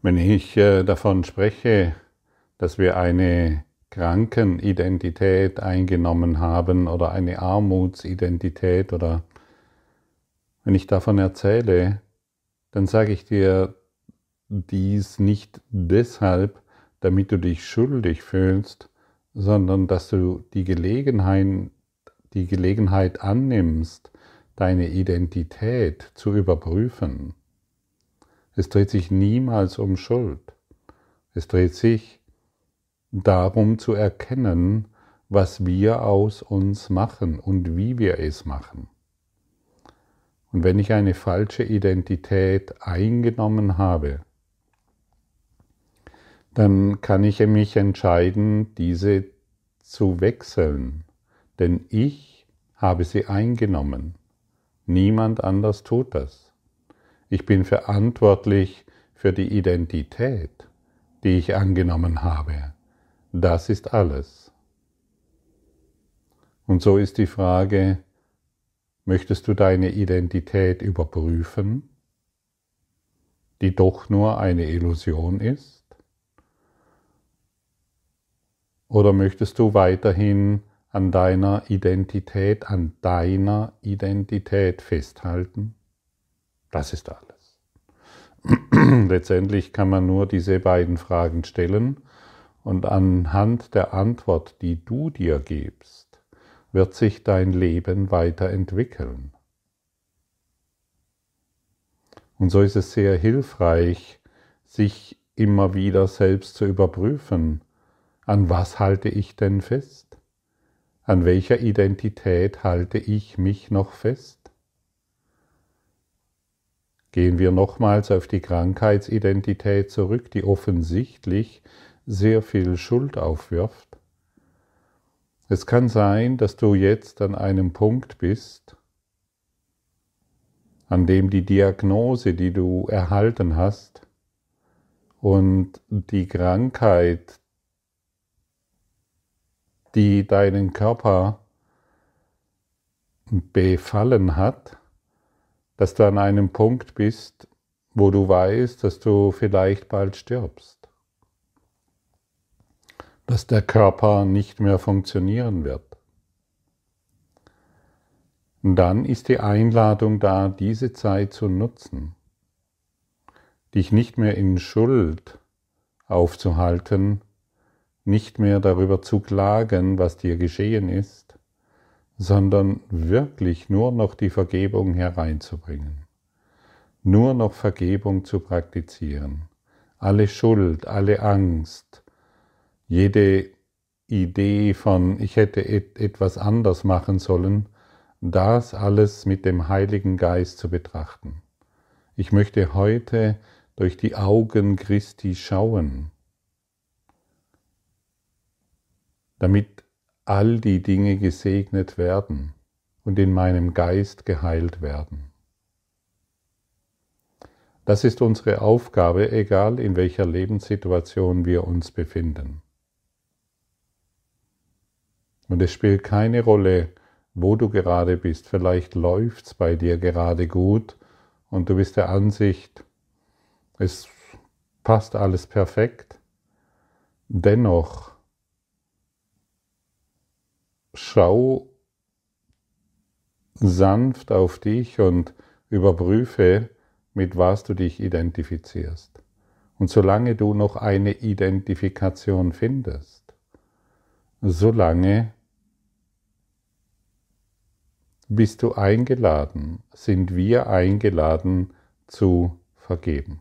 Wenn ich äh, davon spreche, dass wir eine Krankenidentität eingenommen haben oder eine Armutsidentität oder wenn ich davon erzähle, dann sage ich dir dies nicht deshalb, damit du dich schuldig fühlst, sondern dass du die Gelegenheit, die Gelegenheit annimmst, deine Identität zu überprüfen. Es dreht sich niemals um Schuld. Es dreht sich darum zu erkennen, was wir aus uns machen und wie wir es machen. Und wenn ich eine falsche Identität eingenommen habe, dann kann ich mich entscheiden, diese zu wechseln, denn ich habe sie eingenommen. Niemand anders tut das. Ich bin verantwortlich für die Identität, die ich angenommen habe. Das ist alles. Und so ist die Frage, möchtest du deine Identität überprüfen, die doch nur eine Illusion ist? Oder möchtest du weiterhin an deiner Identität, an deiner Identität festhalten? Das ist alles. Letztendlich kann man nur diese beiden Fragen stellen und anhand der Antwort, die du dir gibst, wird sich dein Leben weiterentwickeln. Und so ist es sehr hilfreich, sich immer wieder selbst zu überprüfen, an was halte ich denn fest? An welcher Identität halte ich mich noch fest? Gehen wir nochmals auf die Krankheitsidentität zurück, die offensichtlich sehr viel Schuld aufwirft. Es kann sein, dass du jetzt an einem Punkt bist, an dem die Diagnose, die du erhalten hast, und die Krankheit, die deinen Körper befallen hat, dass du an einem Punkt bist, wo du weißt, dass du vielleicht bald stirbst, dass der Körper nicht mehr funktionieren wird. Und dann ist die Einladung da, diese Zeit zu nutzen, dich nicht mehr in Schuld aufzuhalten, nicht mehr darüber zu klagen, was dir geschehen ist, sondern wirklich nur noch die Vergebung hereinzubringen, nur noch Vergebung zu praktizieren, alle Schuld, alle Angst, jede Idee von, ich hätte etwas anders machen sollen, das alles mit dem Heiligen Geist zu betrachten. Ich möchte heute durch die Augen Christi schauen, damit all die Dinge gesegnet werden und in meinem Geist geheilt werden. Das ist unsere Aufgabe, egal in welcher Lebenssituation wir uns befinden. Und es spielt keine Rolle, wo du gerade bist. Vielleicht läuft es bei dir gerade gut und du bist der Ansicht, es passt alles perfekt. Dennoch schau sanft auf dich und überprüfe, mit was du dich identifizierst. Und solange du noch eine Identifikation findest, solange bist du eingeladen, sind wir eingeladen zu vergeben.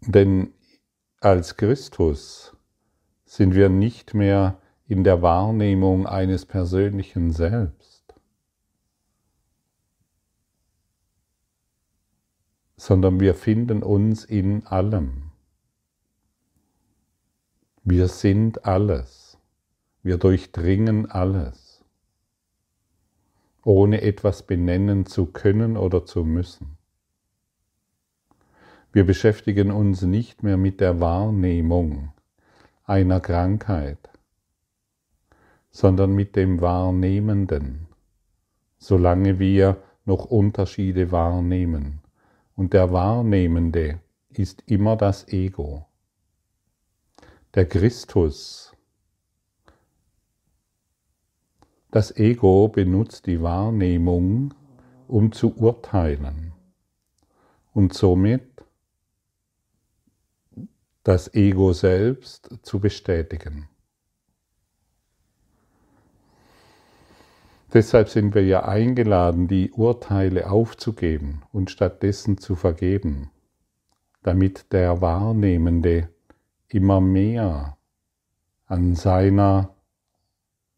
Denn als Christus sind wir nicht mehr in der Wahrnehmung eines persönlichen Selbst, sondern wir finden uns in allem. Wir sind alles. Wir durchdringen alles, ohne etwas benennen zu können oder zu müssen. Wir beschäftigen uns nicht mehr mit der Wahrnehmung, einer Krankheit, sondern mit dem Wahrnehmenden, solange wir noch Unterschiede wahrnehmen und der Wahrnehmende ist immer das Ego. Der Christus, das Ego benutzt die Wahrnehmung, um zu urteilen und somit das Ego selbst zu bestätigen. Deshalb sind wir ja eingeladen, die Urteile aufzugeben und stattdessen zu vergeben, damit der Wahrnehmende immer mehr an seiner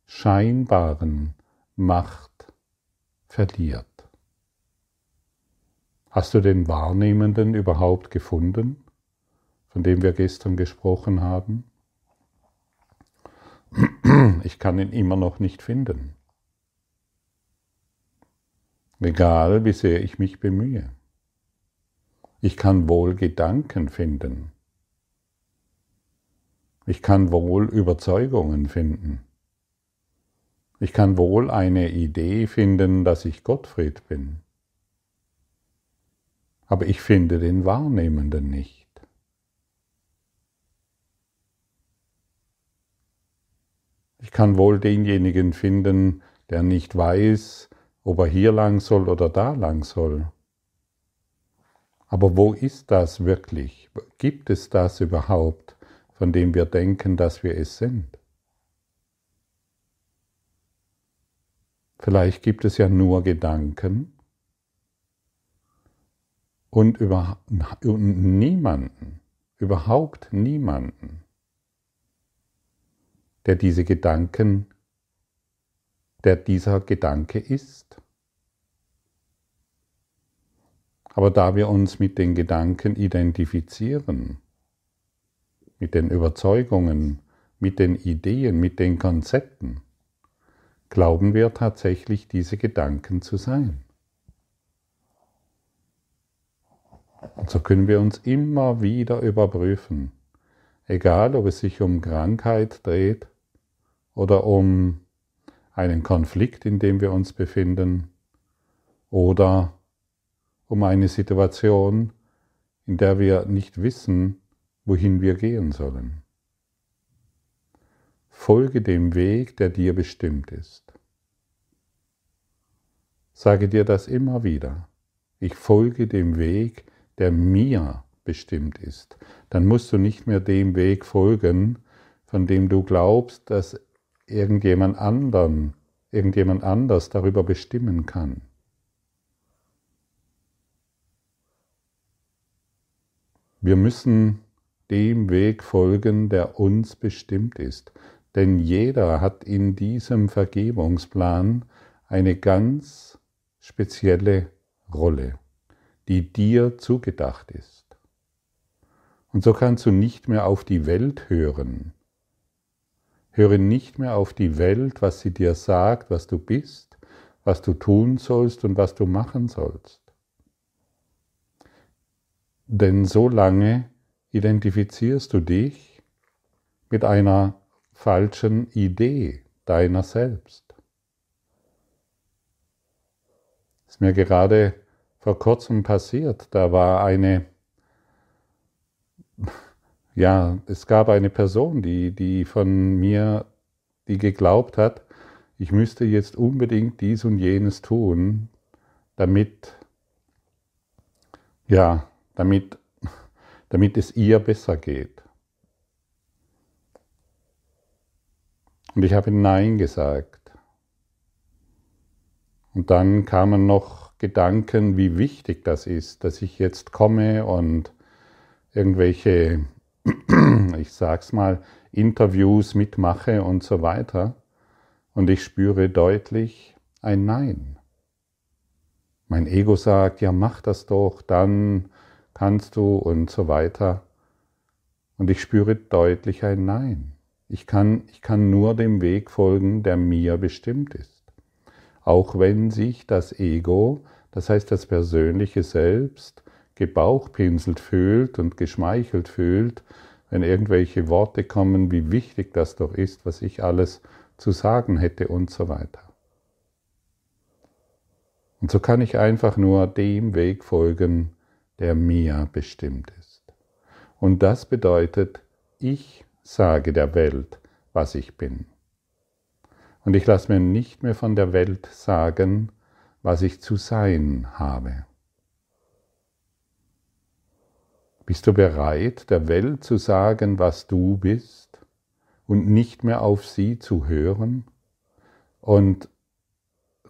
scheinbaren Macht verliert. Hast du den Wahrnehmenden überhaupt gefunden, von dem wir gestern gesprochen haben? Ich kann ihn immer noch nicht finden egal wie sehr ich mich bemühe. Ich kann wohl Gedanken finden. Ich kann wohl Überzeugungen finden. Ich kann wohl eine Idee finden, dass ich Gottfried bin. Aber ich finde den Wahrnehmenden nicht. Ich kann wohl denjenigen finden, der nicht weiß, ob er hier lang soll oder da lang soll. Aber wo ist das wirklich? Gibt es das überhaupt, von dem wir denken, dass wir es sind? Vielleicht gibt es ja nur Gedanken und, über, niemanden, überhaupt niemanden, der diese Gedanken der dieser Gedanke ist. Aber da wir uns mit den Gedanken identifizieren, mit den Überzeugungen, mit den Ideen, mit den Konzepten, glauben wir tatsächlich diese Gedanken zu sein. Und so können wir uns immer wieder überprüfen, egal ob es sich um Krankheit dreht oder um einen Konflikt, in dem wir uns befinden, oder um eine Situation, in der wir nicht wissen, wohin wir gehen sollen. Folge dem Weg, der dir bestimmt ist. Sage dir das immer wieder. Ich folge dem Weg, der mir bestimmt ist. Dann musst du nicht mehr dem Weg folgen, von dem du glaubst, dass irgendjemand anderen, irgendjemand anders darüber bestimmen kann. Wir müssen dem Weg folgen, der uns bestimmt ist, denn jeder hat in diesem Vergebungsplan eine ganz spezielle Rolle, die dir zugedacht ist. Und so kannst du nicht mehr auf die Welt hören, Höre nicht mehr auf die Welt, was sie dir sagt, was du bist, was du tun sollst und was du machen sollst. Denn so lange identifizierst du dich mit einer falschen Idee deiner selbst. Das ist mir gerade vor kurzem passiert. Da war eine ja, es gab eine Person, die, die von mir, die geglaubt hat, ich müsste jetzt unbedingt dies und jenes tun, damit, ja, damit, damit es ihr besser geht. Und ich habe Nein gesagt. Und dann kamen noch Gedanken, wie wichtig das ist, dass ich jetzt komme und irgendwelche ich sag's mal, Interviews mitmache und so weiter. Und ich spüre deutlich ein Nein. Mein Ego sagt, ja, mach das doch, dann kannst du und so weiter. Und ich spüre deutlich ein Nein. Ich kann, ich kann nur dem Weg folgen, der mir bestimmt ist. Auch wenn sich das Ego, das heißt das persönliche Selbst, gebauchpinselt fühlt und geschmeichelt fühlt, wenn irgendwelche Worte kommen, wie wichtig das doch ist, was ich alles zu sagen hätte und so weiter. Und so kann ich einfach nur dem Weg folgen, der mir bestimmt ist. Und das bedeutet, ich sage der Welt, was ich bin. Und ich lasse mir nicht mehr von der Welt sagen, was ich zu sein habe. Bist du bereit, der Welt zu sagen, was du bist und nicht mehr auf sie zu hören und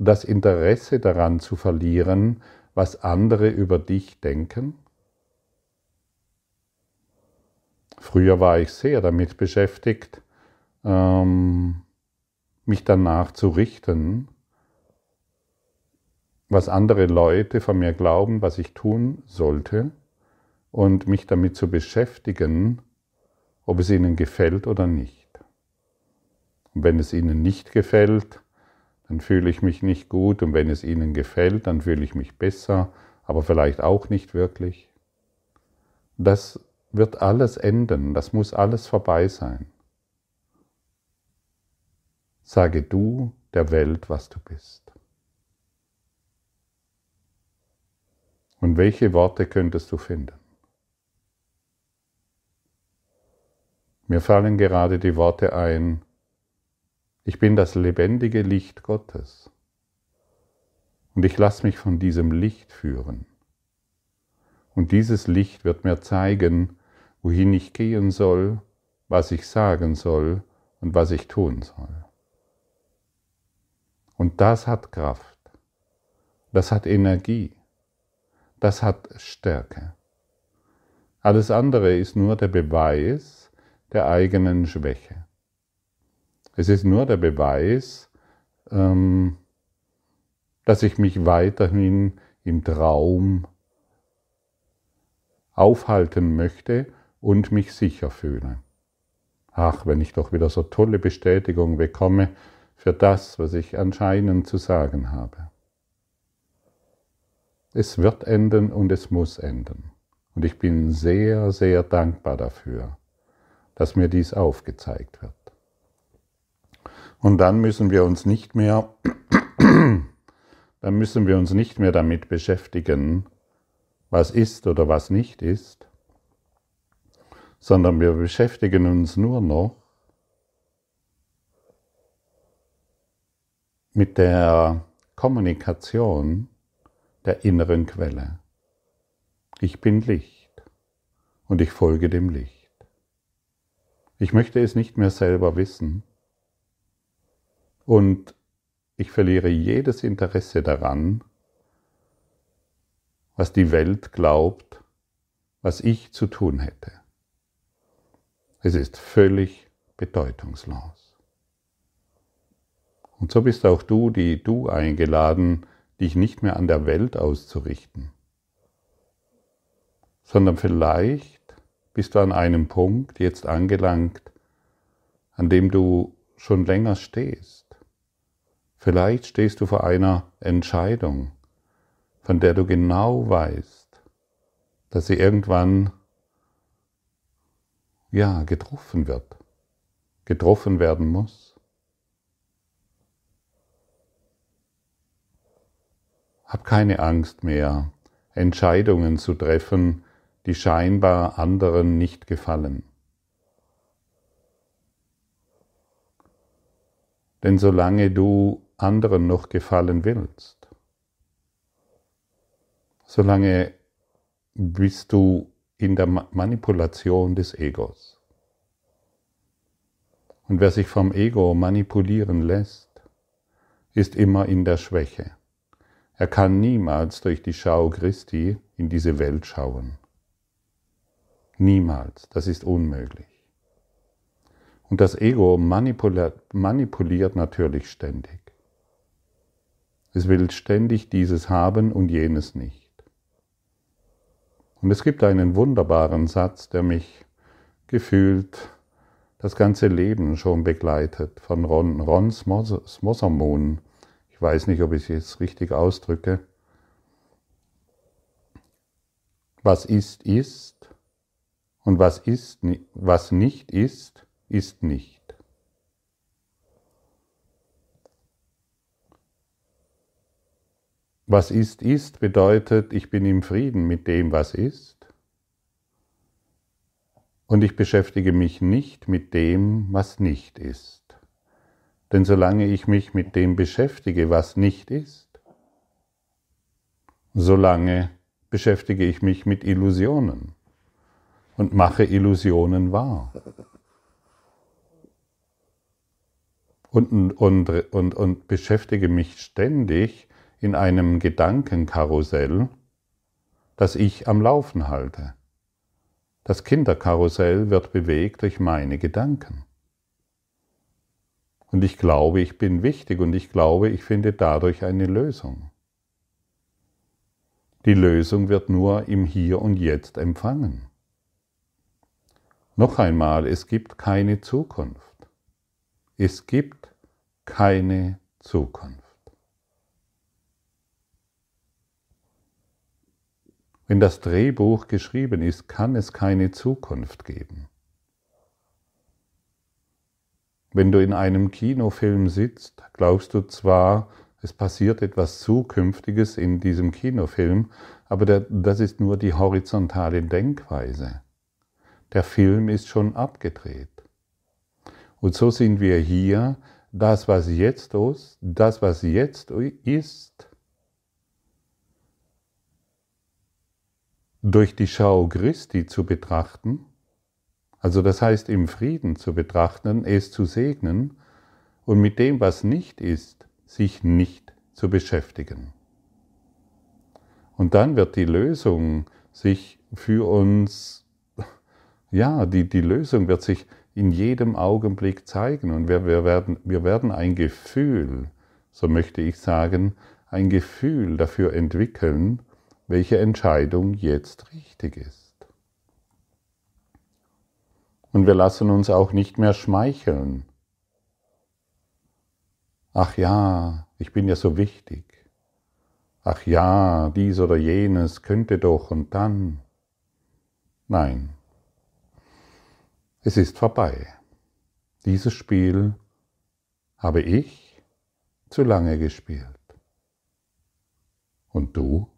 das Interesse daran zu verlieren, was andere über dich denken? Früher war ich sehr damit beschäftigt, ähm, mich danach zu richten, was andere Leute von mir glauben, was ich tun sollte, und mich damit zu beschäftigen, ob es ihnen gefällt oder nicht. Und wenn es ihnen nicht gefällt, dann fühle ich mich nicht gut und wenn es ihnen gefällt, dann fühle ich mich besser, aber vielleicht auch nicht wirklich. Das wird alles enden, das muss alles vorbei sein. Sage du der Welt, was du bist. Und welche Worte könntest du finden? Mir fallen gerade die Worte ein, ich bin das lebendige Licht Gottes. Und ich lasse mich von diesem Licht führen. Und dieses Licht wird mir zeigen, wohin ich gehen soll, was ich sagen soll und was ich tun soll. Und das hat Kraft, das hat Energie, das hat Stärke. Alles andere ist nur der Beweis der eigenen Schwäche. Es ist nur der Beweis, ähm, dass ich mich weiterhin im Traum aufhalten möchte und mich sicher fühle. Ach, wenn ich doch wieder so tolle Bestätigung bekomme für das, was ich anscheinend zu sagen habe. Es wird enden und es muss enden. Und ich bin sehr, sehr dankbar dafür, dass mir dies aufgezeigt wird. Und dann müssen wir uns nicht mehr, dann müssen wir uns nicht mehr damit beschäftigen, was ist oder was nicht ist, sondern wir beschäftigen uns nur noch mit der Kommunikation der inneren Quelle. Ich bin Licht und ich folge dem Licht. Ich möchte es nicht mehr selber wissen, und ich verliere jedes Interesse daran, was die Welt glaubt, was ich zu tun hätte. Es ist völlig bedeutungslos. Und so bist auch du, die du eingeladen, dich nicht mehr an der Welt auszurichten, sondern vielleicht bist du an einem Punkt jetzt angelangt, an dem du schon länger stehst Vielleicht stehst du vor einer Entscheidung, von der du genau weißt, dass sie irgendwann ja getroffen wird, getroffen werden muss. Hab keine Angst mehr, Entscheidungen zu treffen, die scheinbar anderen nicht gefallen. Denn solange du anderen noch gefallen willst. Solange bist du in der Manipulation des Egos. Und wer sich vom Ego manipulieren lässt, ist immer in der Schwäche. Er kann niemals durch die Schau Christi in diese Welt schauen. Niemals, das ist unmöglich. Und das Ego manipuliert, manipuliert natürlich ständig. Es will ständig dieses haben und jenes nicht. Und es gibt einen wunderbaren Satz, der mich gefühlt das ganze Leben schon begleitet, von Ron, Ron Smossermoon. Ich weiß nicht, ob ich es jetzt richtig ausdrücke. Was ist, ist, und was, ist, was nicht ist, ist nicht. was ist, ist bedeutet, ich bin im Frieden mit dem, was ist. Und ich beschäftige mich nicht mit dem, was nicht ist. Denn solange ich mich mit dem beschäftige, was nicht ist, solange beschäftige ich mich mit Illusionen und mache Illusionen wahr. Und, und, und, und beschäftige mich ständig in einem Gedankenkarussell, das ich am Laufen halte. Das Kinderkarussell wird bewegt durch meine Gedanken. Und ich glaube, ich bin wichtig und ich glaube, ich finde dadurch eine Lösung. Die Lösung wird nur im Hier und Jetzt empfangen. Noch einmal, es gibt keine Zukunft. Es gibt keine Zukunft. Wenn das Drehbuch geschrieben ist, kann es keine Zukunft geben. Wenn du in einem Kinofilm sitzt, glaubst du zwar, es passiert etwas Zukünftiges in diesem Kinofilm, aber das ist nur die horizontale Denkweise. Der Film ist schon abgedreht. Und so sind wir hier, das, was jetzt ist, das, was jetzt ist, durch die Schau Christi zu betrachten, also das heißt im Frieden zu betrachten, es zu segnen und mit dem, was nicht ist, sich nicht zu beschäftigen. Und dann wird die Lösung sich für uns, ja, die, die Lösung wird sich in jedem Augenblick zeigen und wir, wir, werden, wir werden ein Gefühl, so möchte ich sagen, ein Gefühl dafür entwickeln, welche Entscheidung jetzt richtig ist. Und wir lassen uns auch nicht mehr schmeicheln. Ach ja, ich bin ja so wichtig. Ach ja, dies oder jenes könnte doch und dann. Nein, es ist vorbei. Dieses Spiel habe ich zu lange gespielt. Und du?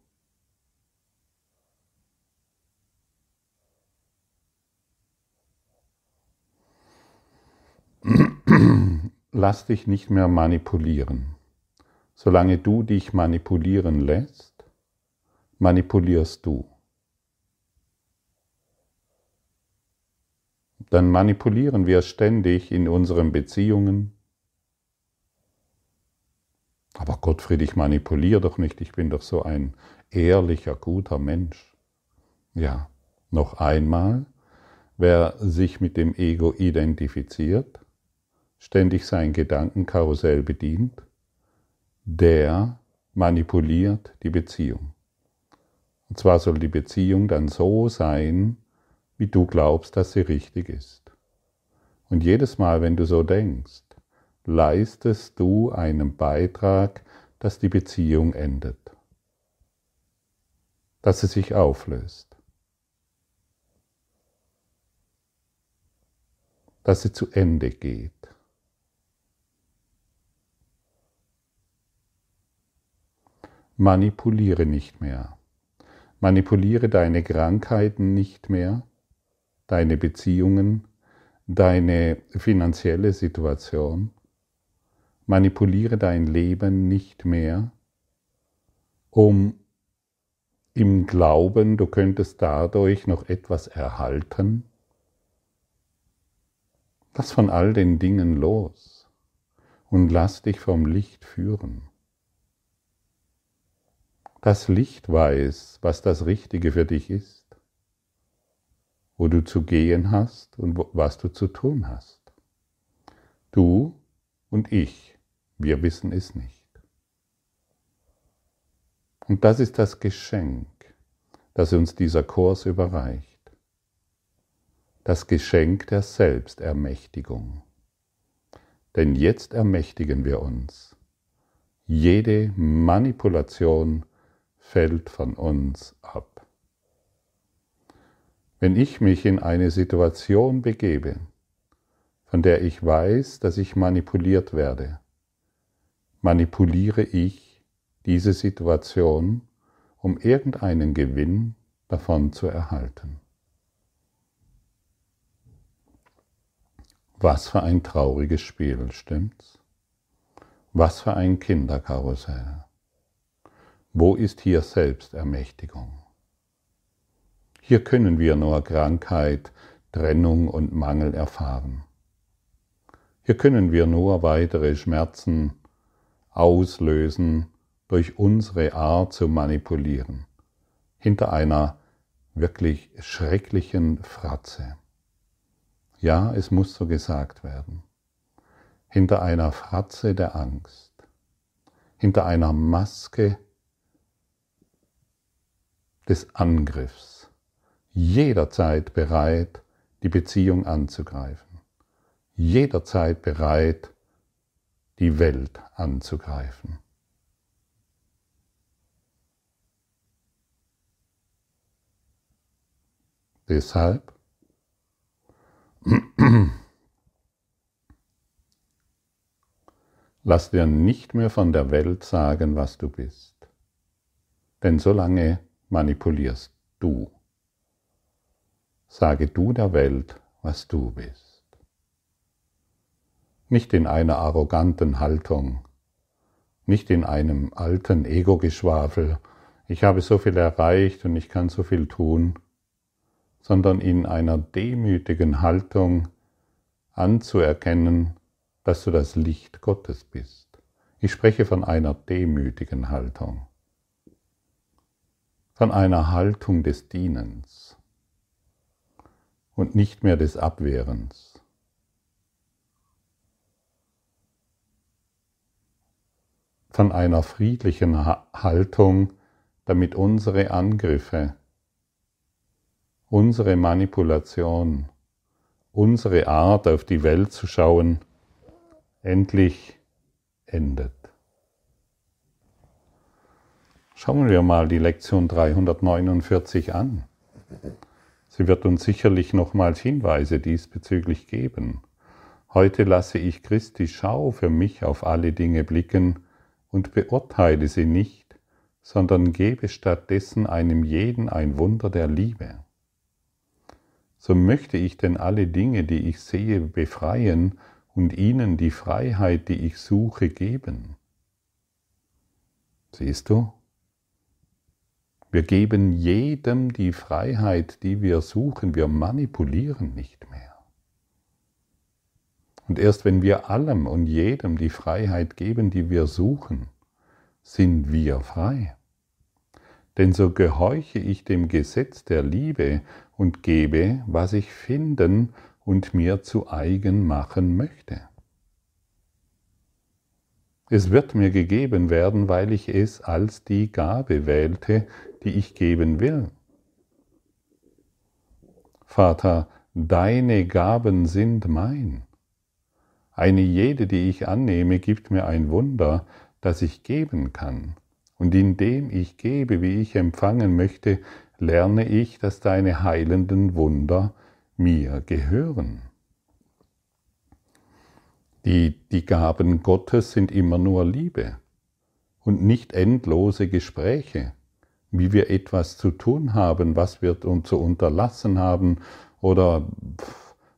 Lass dich nicht mehr manipulieren. Solange du dich manipulieren lässt, manipulierst du. Dann manipulieren wir ständig in unseren Beziehungen. Aber Gottfried, ich manipuliere doch nicht, ich bin doch so ein ehrlicher, guter Mensch. Ja, noch einmal, wer sich mit dem Ego identifiziert, ständig sein Gedankenkarussell bedient, der manipuliert die Beziehung. Und zwar soll die Beziehung dann so sein, wie du glaubst, dass sie richtig ist. Und jedes Mal, wenn du so denkst, leistest du einen Beitrag, dass die Beziehung endet, dass sie sich auflöst, dass sie zu Ende geht. Manipuliere nicht mehr. Manipuliere deine Krankheiten nicht mehr, deine Beziehungen, deine finanzielle Situation. Manipuliere dein Leben nicht mehr, um im Glauben, du könntest dadurch noch etwas erhalten. Lass von all den Dingen los und lass dich vom Licht führen. Das Licht weiß, was das Richtige für dich ist, wo du zu gehen hast und was du zu tun hast. Du und ich, wir wissen es nicht. Und das ist das Geschenk, das uns dieser Kurs überreicht. Das Geschenk der Selbstermächtigung. Denn jetzt ermächtigen wir uns. Jede Manipulation fällt von uns ab. Wenn ich mich in eine Situation begebe, von der ich weiß, dass ich manipuliert werde, manipuliere ich diese Situation, um irgendeinen Gewinn davon zu erhalten. Was für ein trauriges Spiel, stimmt's? Was für ein Kinderkarussell. Wo ist hier Selbstermächtigung? Hier können wir nur Krankheit, Trennung und Mangel erfahren. Hier können wir nur weitere Schmerzen auslösen durch unsere Art zu manipulieren, hinter einer wirklich schrecklichen Fratze. Ja, es muss so gesagt werden. Hinter einer Fratze der Angst, hinter einer Maske des Angriffs, jederzeit bereit, die Beziehung anzugreifen, jederzeit bereit, die Welt anzugreifen. Deshalb lass dir nicht mehr von der Welt sagen, was du bist, denn so lange manipulierst du. Sage du der Welt, was du bist. Nicht in einer arroganten Haltung, nicht in einem alten Ego-Geschwafel, ich habe so viel erreicht und ich kann so viel tun, sondern in einer demütigen Haltung anzuerkennen, dass du das Licht Gottes bist. Ich spreche von einer demütigen Haltung, von einer Haltung des Dienens und nicht mehr des Abwehrens. Von einer friedlichen Haltung, damit unsere Angriffe, unsere Manipulation, unsere Art auf die Welt zu schauen, endlich endet. Schauen wir mal die Lektion 349 an. Sie wird uns sicherlich nochmals Hinweise diesbezüglich geben. Heute lasse ich Christi Schau für mich auf alle Dinge blicken und beurteile sie nicht, sondern gebe stattdessen einem jeden ein Wunder der Liebe. So möchte ich denn alle Dinge, die ich sehe, befreien und ihnen die Freiheit, die ich suche, geben. Siehst du? Wir geben jedem die Freiheit, die wir suchen. Wir manipulieren nicht mehr. Und erst wenn wir allem und jedem die Freiheit geben, die wir suchen, sind wir frei. Denn so gehorche ich dem Gesetz der Liebe und gebe, was ich finden und mir zu eigen machen möchte. Es wird mir gegeben werden, weil ich es als die Gabe wählte, die ich geben will. Vater, deine Gaben sind mein. Eine jede, die ich annehme, gibt mir ein Wunder, das ich geben kann. Und indem ich gebe, wie ich empfangen möchte, lerne ich, dass deine heilenden Wunder mir gehören. Die, die Gaben Gottes sind immer nur Liebe und nicht endlose Gespräche wie wir etwas zu tun haben, was wir zu unterlassen haben oder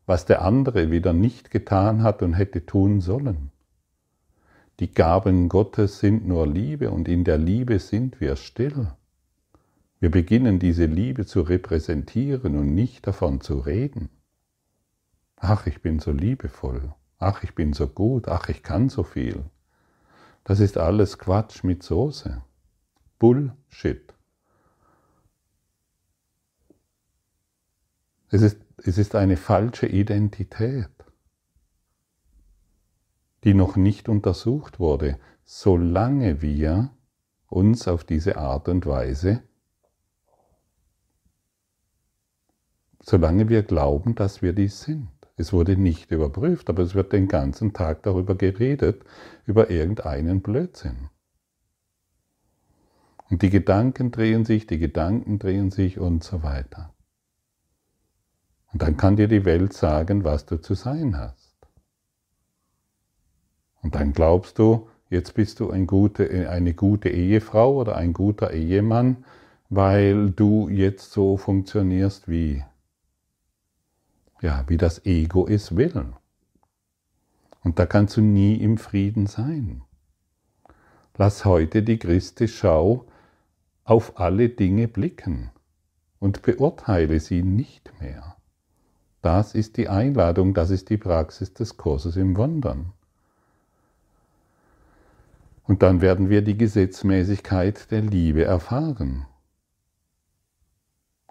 was der andere wieder nicht getan hat und hätte tun sollen. Die Gaben Gottes sind nur Liebe und in der Liebe sind wir still. Wir beginnen diese Liebe zu repräsentieren und nicht davon zu reden. Ach, ich bin so liebevoll. Ach, ich bin so gut. Ach, ich kann so viel. Das ist alles Quatsch mit Soße. Bullshit. Es ist, es ist eine falsche Identität, die noch nicht untersucht wurde, solange wir uns auf diese Art und Weise, solange wir glauben, dass wir dies sind. Es wurde nicht überprüft, aber es wird den ganzen Tag darüber geredet, über irgendeinen Blödsinn. Und die Gedanken drehen sich, die Gedanken drehen sich und so weiter. Und dann kann dir die Welt sagen, was du zu sein hast. Und dann glaubst du, jetzt bist du ein gute, eine gute Ehefrau oder ein guter Ehemann, weil du jetzt so funktionierst wie, ja, wie das Ego es will. Und da kannst du nie im Frieden sein. Lass heute die Christi-Schau auf alle Dinge blicken und beurteile sie nicht mehr. Das ist die Einladung, das ist die Praxis des Kurses im Wundern. Und dann werden wir die Gesetzmäßigkeit der Liebe erfahren.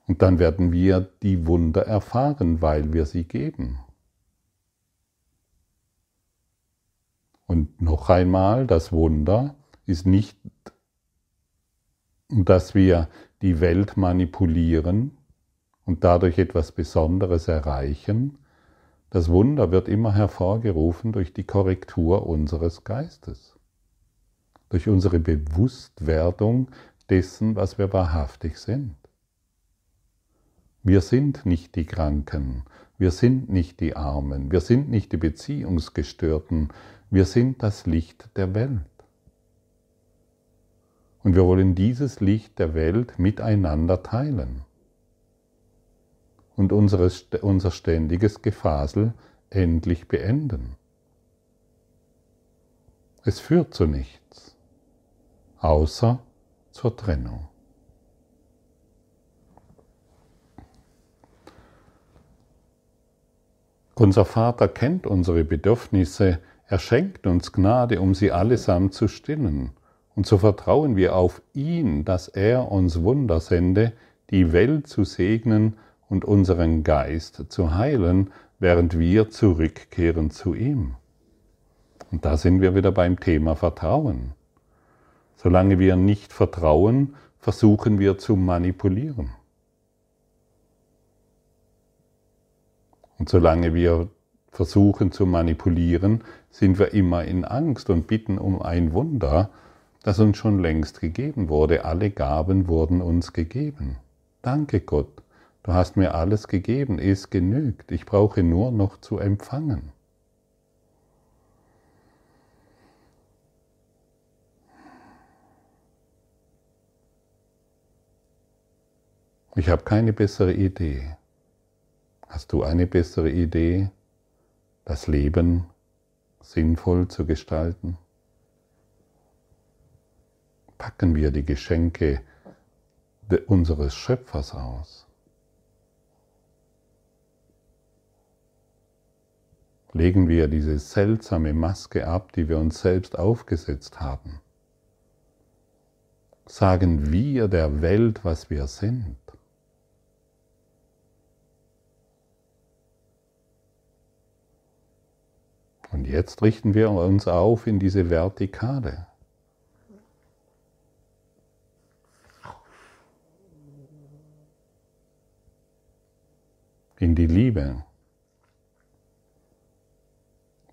Und dann werden wir die Wunder erfahren, weil wir sie geben. Und noch einmal, das Wunder ist nicht, dass wir die Welt manipulieren und dadurch etwas Besonderes erreichen. Das Wunder wird immer hervorgerufen durch die Korrektur unseres Geistes, durch unsere Bewusstwerdung dessen, was wir wahrhaftig sind. Wir sind nicht die Kranken, wir sind nicht die Armen, wir sind nicht die Beziehungsgestörten, wir sind das Licht der Welt. Und wir wollen dieses Licht der Welt miteinander teilen und unseres, unser ständiges Gefasel endlich beenden. Es führt zu nichts, außer zur Trennung. Unser Vater kennt unsere Bedürfnisse, er schenkt uns Gnade, um sie allesamt zu stillen. Und so vertrauen wir auf ihn, dass er uns Wunder sende, die Welt zu segnen und unseren Geist zu heilen, während wir zurückkehren zu ihm. Und da sind wir wieder beim Thema Vertrauen. Solange wir nicht vertrauen, versuchen wir zu manipulieren. Und solange wir versuchen zu manipulieren, sind wir immer in Angst und bitten um ein Wunder, das uns schon längst gegeben wurde. Alle Gaben wurden uns gegeben. Danke Gott, du hast mir alles gegeben, es genügt, ich brauche nur noch zu empfangen. Ich habe keine bessere Idee. Hast du eine bessere Idee, das Leben sinnvoll zu gestalten? Packen wir die Geschenke unseres Schöpfers aus. Legen wir diese seltsame Maske ab, die wir uns selbst aufgesetzt haben. Sagen wir der Welt, was wir sind. Und jetzt richten wir uns auf in diese Vertikale. In die Liebe,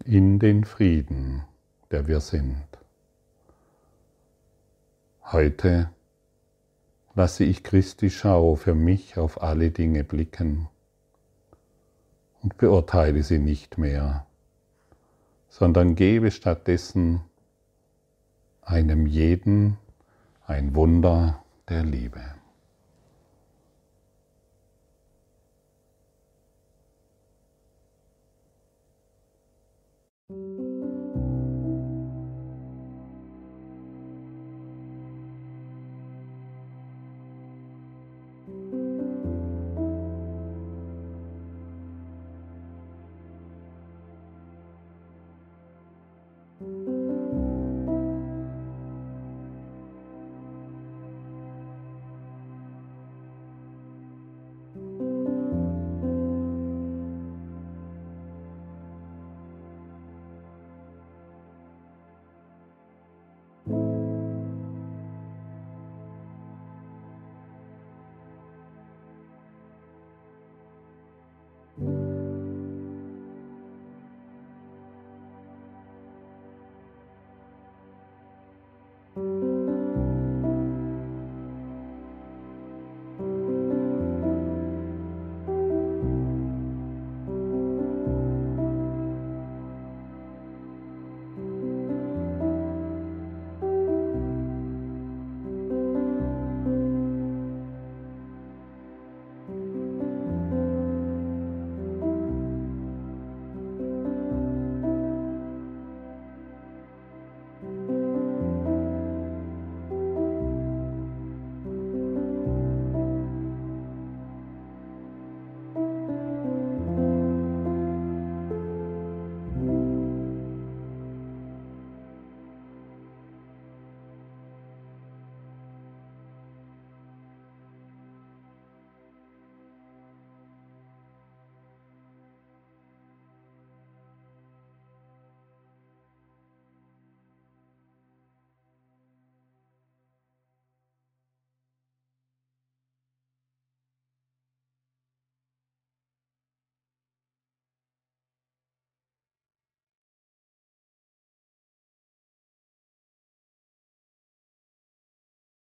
in den Frieden, der wir sind. Heute lasse ich Christi Schau für mich auf alle Dinge blicken und beurteile sie nicht mehr sondern gebe stattdessen einem jeden ein Wunder der Liebe.